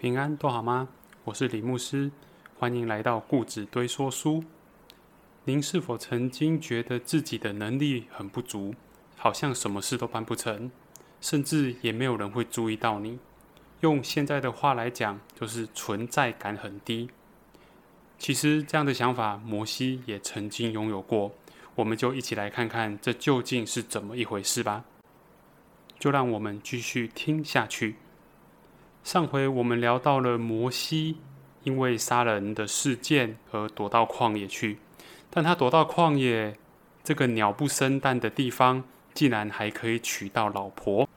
平安都好吗？我是李牧师，欢迎来到故纸堆说书。您是否曾经觉得自己的能力很不足，好像什么事都办不成，甚至也没有人会注意到你？用现在的话来讲，就是存在感很低。其实这样的想法，摩西也曾经拥有过。我们就一起来看看这究竟是怎么一回事吧。就让我们继续听下去。上回我们聊到了摩西因为杀人的事件而躲到旷野去，但他躲到旷野这个鸟不生蛋的地方，竟然还可以娶到老婆。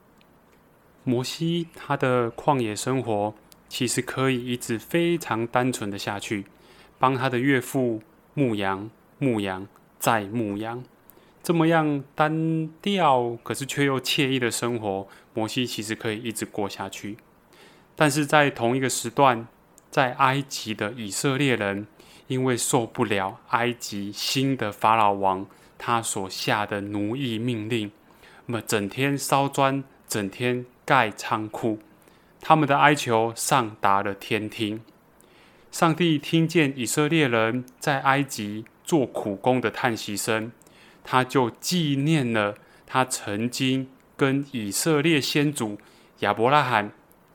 摩西他的旷野生活其实可以一直非常单纯的下去，帮他的岳父牧羊、牧羊再牧羊，这么样单调可是却又惬意的生活，摩西其实可以一直过下去。但是在同一个时段，在埃及的以色列人，因为受不了埃及新的法老王他所下的奴役命令，那么整天烧砖，整天盖仓库，他们的哀求上达了天庭。上帝听见以色列人在埃及做苦工的叹息声，他就纪念了他曾经跟以色列先祖亚伯拉罕。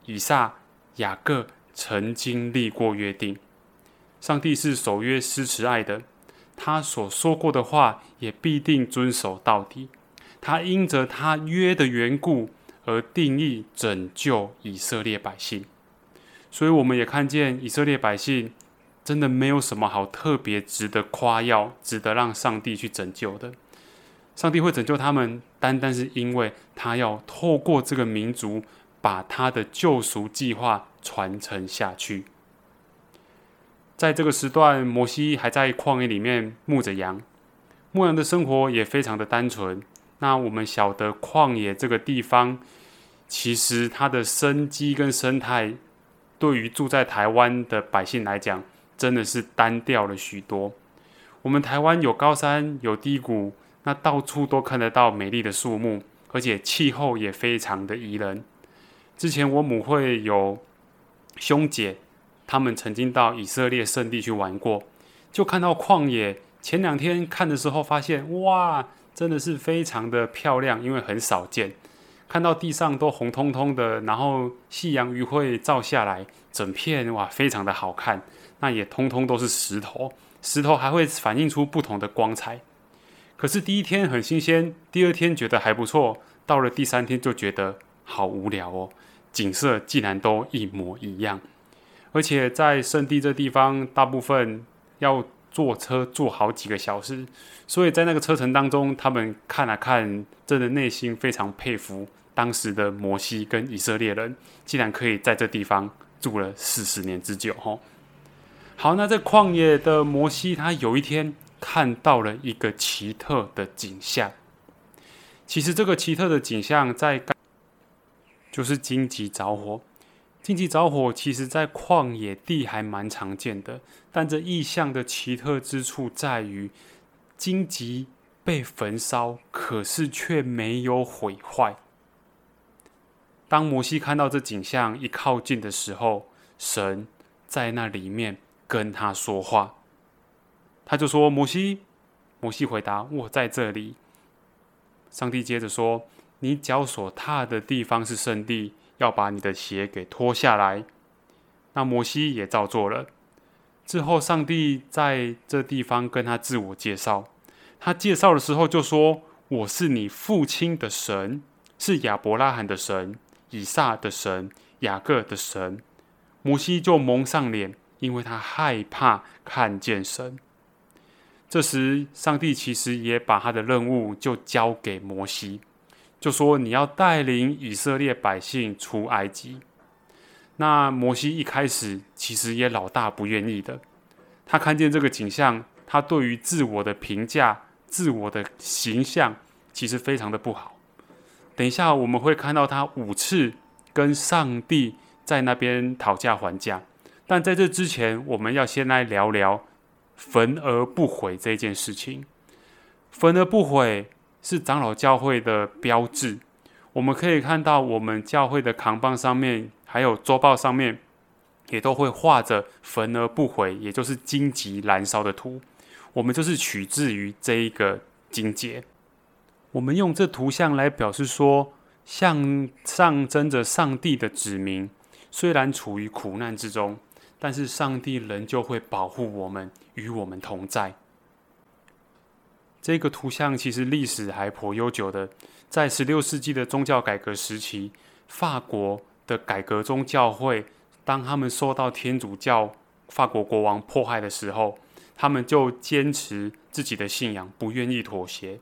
以撒、雅各曾经立过约定，上帝是守约施慈爱的，他所说过的话也必定遵守到底。他因着他约的缘故而定义拯救以色列百姓，所以我们也看见以色列百姓真的没有什么好特别值得夸耀、值得让上帝去拯救的。上帝会拯救他们，单单是因为他要透过这个民族。把他的救赎计划传承下去。在这个时段，摩西还在旷野里面牧着羊，牧羊的生活也非常的单纯。那我们晓得，旷野这个地方，其实它的生机跟生态，对于住在台湾的百姓来讲，真的是单调了许多。我们台湾有高山有低谷，那到处都看得到美丽的树木，而且气候也非常的宜人。之前我母会有兄姐，他们曾经到以色列圣地去玩过，就看到旷野。前两天看的时候，发现哇，真的是非常的漂亮，因为很少见。看到地上都红彤彤的，然后夕阳余晖照下来，整片哇，非常的好看。那也通通都是石头，石头还会反映出不同的光彩。可是第一天很新鲜，第二天觉得还不错，到了第三天就觉得好无聊哦。景色竟然都一模一样，而且在圣地这地方，大部分要坐车坐好几个小时，所以在那个车程当中，他们看了看，真的内心非常佩服当时的摩西跟以色列人，竟然可以在这地方住了四十年之久。吼，好，那在旷野的摩西，他有一天看到了一个奇特的景象。其实这个奇特的景象在。就是荆棘着火，荆棘着火，其实在旷野地还蛮常见的。但这异象的奇特之处在于，荆棘被焚烧，可是却没有毁坏。当摩西看到这景象一靠近的时候，神在那里面跟他说话，他就说：“摩西。”摩西回答：“我在这里。”上帝接着说。你脚所踏的地方是圣地，要把你的鞋给脱下来。那摩西也照做了。之后，上帝在这地方跟他自我介绍。他介绍的时候就说：“我是你父亲的神，是亚伯拉罕的神、以撒的神、雅各的神。”摩西就蒙上脸，因为他害怕看见神。这时，上帝其实也把他的任务就交给摩西。就说你要带领以色列百姓出埃及。那摩西一开始其实也老大不愿意的。他看见这个景象，他对于自我的评价、自我的形象其实非常的不好。等一下我们会看到他五次跟上帝在那边讨价还价。但在这之前，我们要先来聊聊焚而不毁这件事情。焚而不毁。是长老教会的标志。我们可以看到，我们教会的扛棒上面，还有周报上面，也都会画着焚而不毁，也就是荆棘燃烧的图。我们就是取自于这一个境界。我们用这图像来表示说，像象征着上帝的子民，虽然处于苦难之中，但是上帝仍旧会保护我们，与我们同在。这个图像其实历史还颇悠久的，在十六世纪的宗教改革时期，法国的改革宗教会，当他们受到天主教法国国王迫害的时候，他们就坚持自己的信仰，不愿意妥协。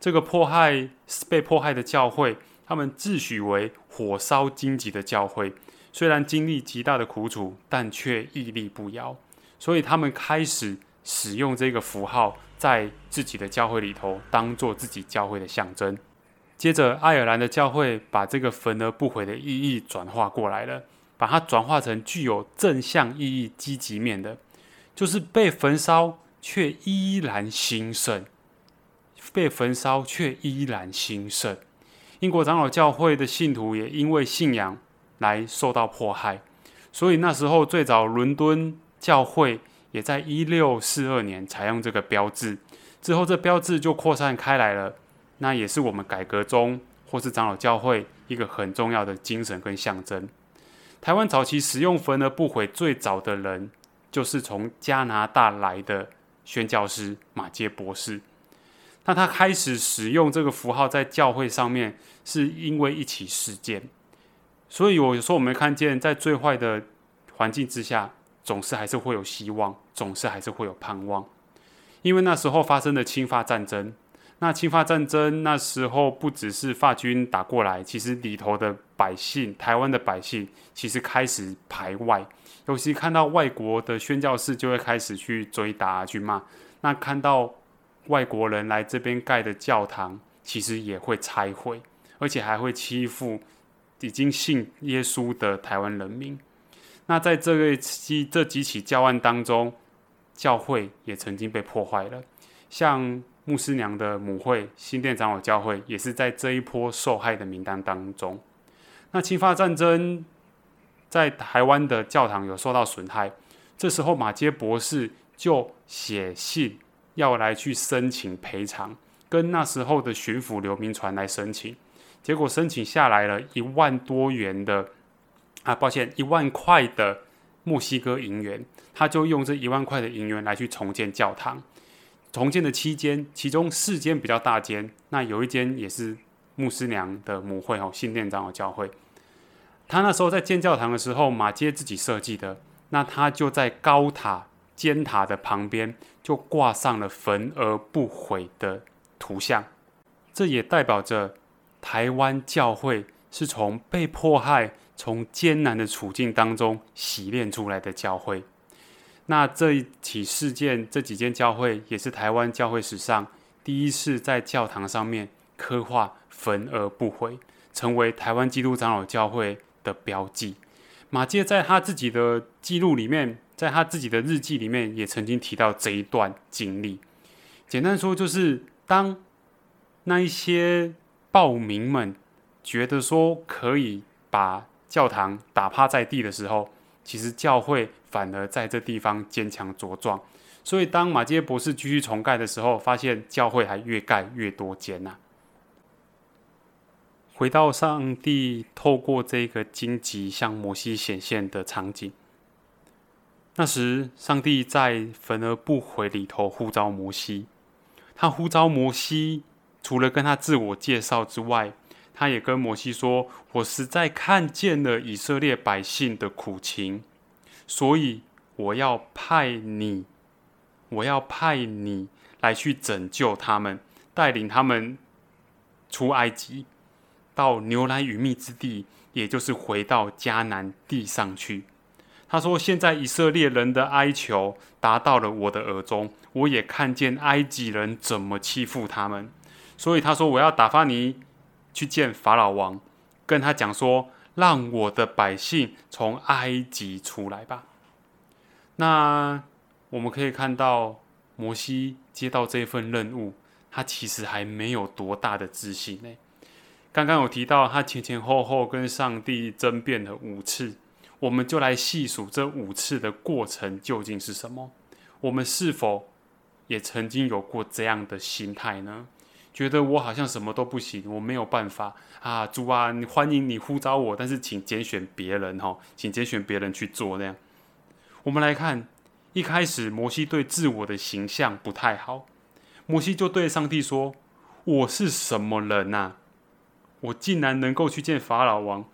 这个迫害被迫害的教会，他们自诩为火烧荆棘的教会，虽然经历极大的苦楚，但却屹立不摇。所以他们开始使用这个符号，在自己的教会里头，当做自己教会的象征。接着，爱尔兰的教会把这个焚而不毁的意义转化过来了，把它转化成具有正向意义、积极面的，就是被焚烧却依然兴盛。被焚烧却依然兴盛。英国长老教会的信徒也因为信仰来受到迫害，所以那时候最早伦敦教会也在一六四二年采用这个标志，之后这标志就扩散开来了。那也是我们改革中或是长老教会一个很重要的精神跟象征。台湾早期使用焚而不毁最早的人，就是从加拿大来的宣教师马杰博士。那他开始使用这个符号在教会上面，是因为一起事件。所以，我有时候我们看见，在最坏的环境之下，总是还是会有希望，总是还是会有盼望。因为那时候发生的侵法战争，那侵法战争那时候不只是法军打过来，其实里头的百姓，台湾的百姓，其实开始排外。尤其看到外国的宣教士，就会开始去追打、去骂。那看到。外国人来这边盖的教堂，其实也会拆毁，而且还会欺负已经信耶稣的台湾人民。那在这个几这几起教案当中，教会也曾经被破坏了。像牧师娘的母会新店长老教会，也是在这一波受害的名单当中。那侵法战争在台湾的教堂有受到损害，这时候马街博士就写信。要来去申请赔偿，跟那时候的巡抚刘铭传来申请，结果申请下来了一万多元的，啊，抱歉，一万块的墨西哥银元，他就用这一万块的银元来去重建教堂。重建的期间，其中四间比较大间，那有一间也是牧师娘的母会哦，新店长老教会。他那时候在建教堂的时候，马街自己设计的，那他就在高塔。尖塔的旁边就挂上了焚而不毁的图像，这也代表着台湾教会是从被迫害、从艰难的处境当中洗练出来的教会。那这一起事件，这几间教会也是台湾教会史上第一次在教堂上面刻画焚而不毁，成为台湾基督长老教会的标记。马介在他自己的记录里面。在他自己的日记里面，也曾经提到这一段经历。简单说，就是当那一些暴民们觉得说可以把教堂打趴在地的时候，其实教会反而在这地方坚强茁壮。所以，当马杰博士继续重盖的时候，发现教会还越盖越多间呐。回到上帝透过这个荆棘向摩西显现的场景。那时，上帝在焚而不毁里头呼召摩西。他呼召摩西，除了跟他自我介绍之外，他也跟摩西说：“我实在看见了以色列百姓的苦情，所以我要派你，我要派你来去拯救他们，带领他们出埃及，到牛奶与蜜之地，也就是回到迦南地上去。”他说：“现在以色列人的哀求达到了我的耳中，我也看见埃及人怎么欺负他们，所以他说我要打发你去见法老王，跟他讲说，让我的百姓从埃及出来吧。”那我们可以看到，摩西接到这份任务，他其实还没有多大的自信呢。刚刚有提到，他前前后后跟上帝争辩了五次。我们就来细数这五次的过程究竟是什么。我们是否也曾经有过这样的心态呢？觉得我好像什么都不行，我没有办法啊！主啊，欢迎你呼召我，但是请拣选别人哈，请拣选别人去做那样。我们来看，一开始摩西对自我的形象不太好，摩西就对上帝说：“我是什么人呐？我竟然能够去见法老王，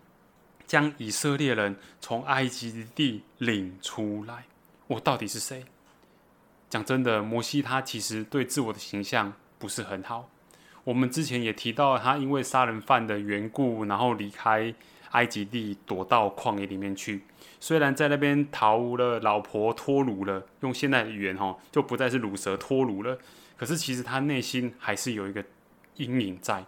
将以色列人从埃及地领出来？我到底是谁？”讲真的，摩西他其实对自我的形象不是很好。我们之前也提到，他因为杀人犯的缘故，然后离开埃及地，躲到旷野里面去。虽然在那边逃了老婆脱乳了，用现代的语言哈，就不再是乳蛇脱乳了。可是其实他内心还是有一个阴影在。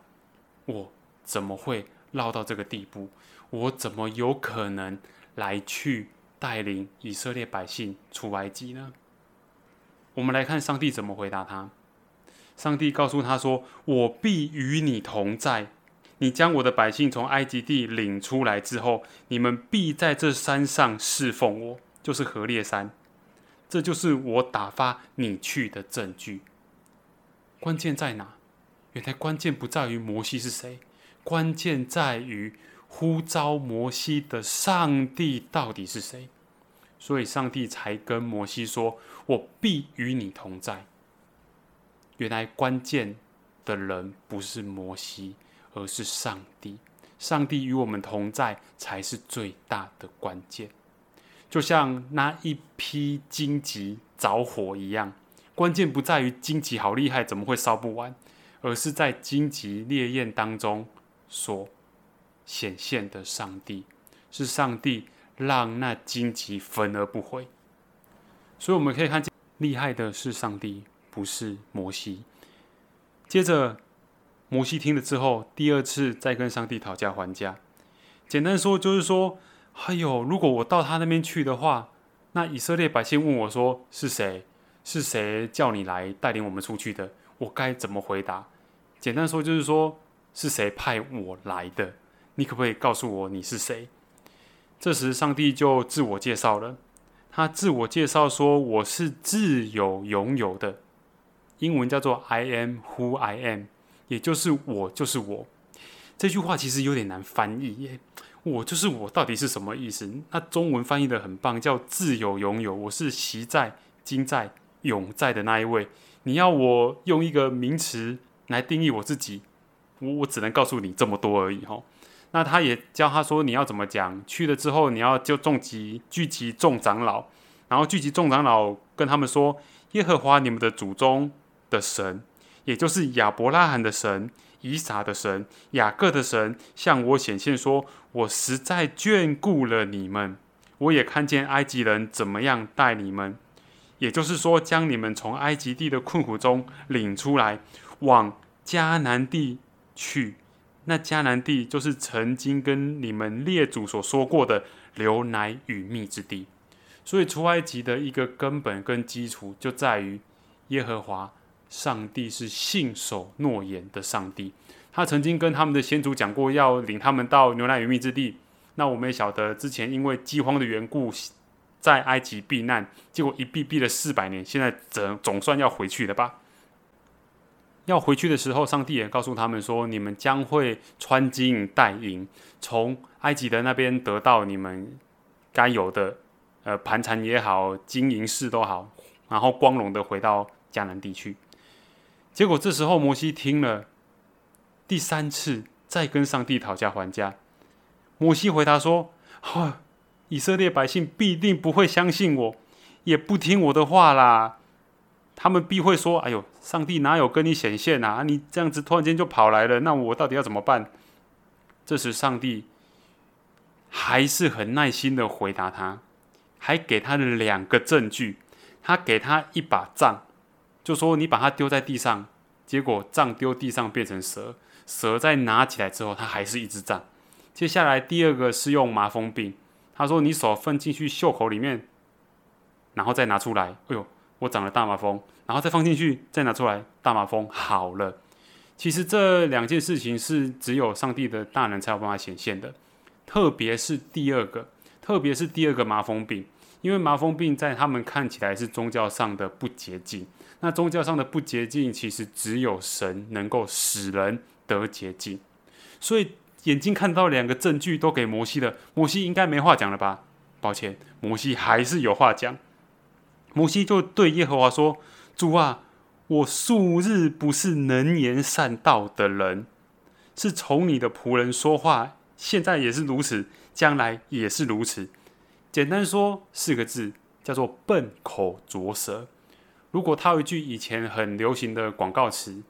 我怎么会落到这个地步？我怎么有可能来去带领以色列百姓出埃及呢？我们来看上帝怎么回答他。上帝告诉他说：“我必与你同在。你将我的百姓从埃及地领出来之后，你们必在这山上侍奉我，就是何烈山。这就是我打发你去的证据。关键在哪？原来关键不在于摩西是谁，关键在于呼召摩西的上帝到底是谁。所以上帝才跟摩西说：‘我必与你同在。’”原来关键的人不是摩西，而是上帝。上帝与我们同在，才是最大的关键。就像那一批荆棘着火一样，关键不在于荆棘好厉害，怎么会烧不完，而是在荆棘烈焰当中所显现的上帝。是上帝让那荆棘焚而不毁。所以我们可以看见，厉害的是上帝。不是摩西。接着，摩西听了之后，第二次再跟上帝讨价还价。简单说，就是说，哎呦，如果我到他那边去的话，那以色列百姓问我说：“是谁？是谁叫你来带领我们出去的？”我该怎么回答？简单说，就是说，是谁派我来的？你可不可以告诉我你是谁？这时，上帝就自我介绍了。他自我介绍说：“我是自有拥有的。”英文叫做 "I am who I am"，也就是我就是我。这句话其实有点难翻译耶，我就是我到底是什么意思？那中文翻译的很棒，叫自由拥有。我是习在、今在、永在的那一位。你要我用一个名词来定义我自己，我我只能告诉你这么多而已哈。那他也教他说你要怎么讲，去了之后你要就众集聚集众长老，然后聚集众长老跟他们说耶和华你们的祖宗。的神，也就是亚伯拉罕的神、以撒的神、雅各的神，向我显现说：“我实在眷顾了你们，我也看见埃及人怎么样待你们，也就是说，将你们从埃及地的困苦中领出来，往迦南地去。那迦南地就是曾经跟你们列祖所说过的流奶与蜜之地。所以，出埃及的一个根本跟基础就在于耶和华。”上帝是信守诺言的上帝，他曾经跟他们的先祖讲过要领他们到牛奶与蜜之地。那我们也晓得，之前因为饥荒的缘故，在埃及避难，结果一避避了四百年，现在总总算要回去了吧？要回去的时候，上帝也告诉他们说：“你们将会穿金戴银，从埃及的那边得到你们该有的，呃，盘缠也好，金银饰都好，然后光荣的回到迦南地区。”结果这时候，摩西听了第三次，再跟上帝讨价还价。摩西回答说：“哈，以色列百姓必定不会相信我，也不听我的话啦。他们必会说：‘哎呦，上帝哪有跟你显现啊？你这样子突然间就跑来了，那我到底要怎么办？’这时，上帝还是很耐心的回答他，还给他了两个证据。他给他一把杖。”就说你把它丢在地上，结果杖丢地上变成蛇，蛇再拿起来之后，它还是一只杖。接下来第二个是用麻风病，他说你手放进去袖口里面，然后再拿出来，哎呦，我长了大麻风，然后再放进去，再拿出来，大麻风好了。其实这两件事情是只有上帝的大能才有办法显现的，特别是第二个，特别是第二个麻风病，因为麻风病在他们看起来是宗教上的不洁净。那宗教上的不洁净，其实只有神能够使人得洁净。所以眼睛看到两个证据都给摩西了，摩西应该没话讲了吧？抱歉，摩西还是有话讲。摩西就对耶和华说：“主啊，我素日不是能言善道的人，是从你的仆人说话，现在也是如此，将来也是如此。简单说四个字，叫做笨口拙舌。如果套一句以前很流行的广告词，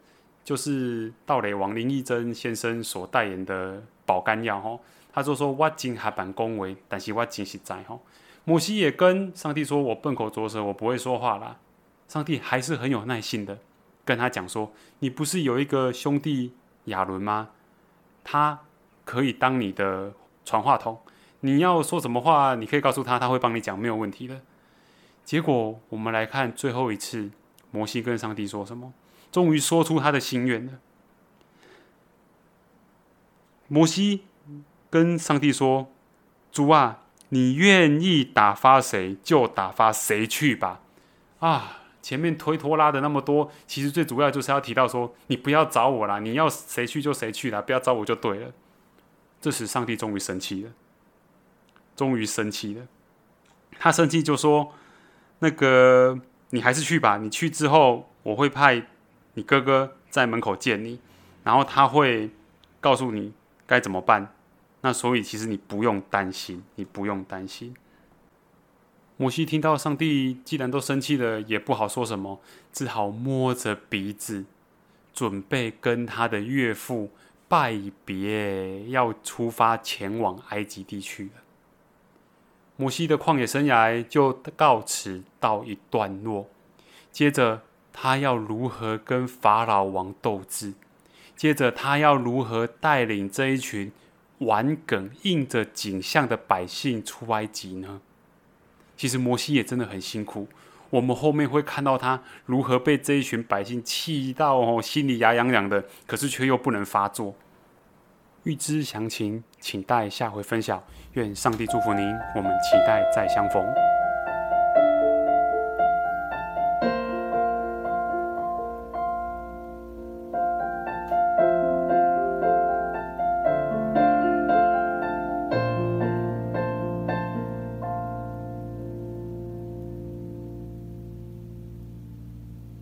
就是道雷王林义珍先生所代言的保肝药，吼。”他就说：“我真还板恭维，但是我真实在吼。”摩西也跟上帝说：“我笨口拙舌，我不会说话啦。”上帝还是很有耐心的跟他讲说：“你不是有一个兄弟亚伦吗？他可以当你的传话筒，你要说什么话，你可以告诉他，他会帮你讲，没有问题的。”结果我们来看最后一次，摩西跟上帝说什么？终于说出他的心愿了。摩西。跟上帝说：“主啊，你愿意打发谁就打发谁去吧。”啊，前面推拖拉的那么多，其实最主要就是要提到说：“你不要找我啦，你要谁去就谁去啦，不要找我就对了。”这时上帝终于生气了，终于生气了。他生气就说：“那个，你还是去吧。你去之后，我会派你哥哥在门口见你，然后他会告诉你该怎么办。”那所以其实你不用担心，你不用担心。摩西听到上帝既然都生气了，也不好说什么，只好摸着鼻子，准备跟他的岳父拜别，要出发前往埃及地区了。摩西的旷野生涯就告此到一段落。接着他要如何跟法老王斗智？接着他要如何带领这一群？玩梗印着景象的百姓出埃及呢？其实摩西也真的很辛苦。我们后面会看到他如何被这一群百姓气到哦，心里牙痒痒的，可是却又不能发作。预知详情，请待下回分晓。愿上帝祝福您，我们期待再相逢。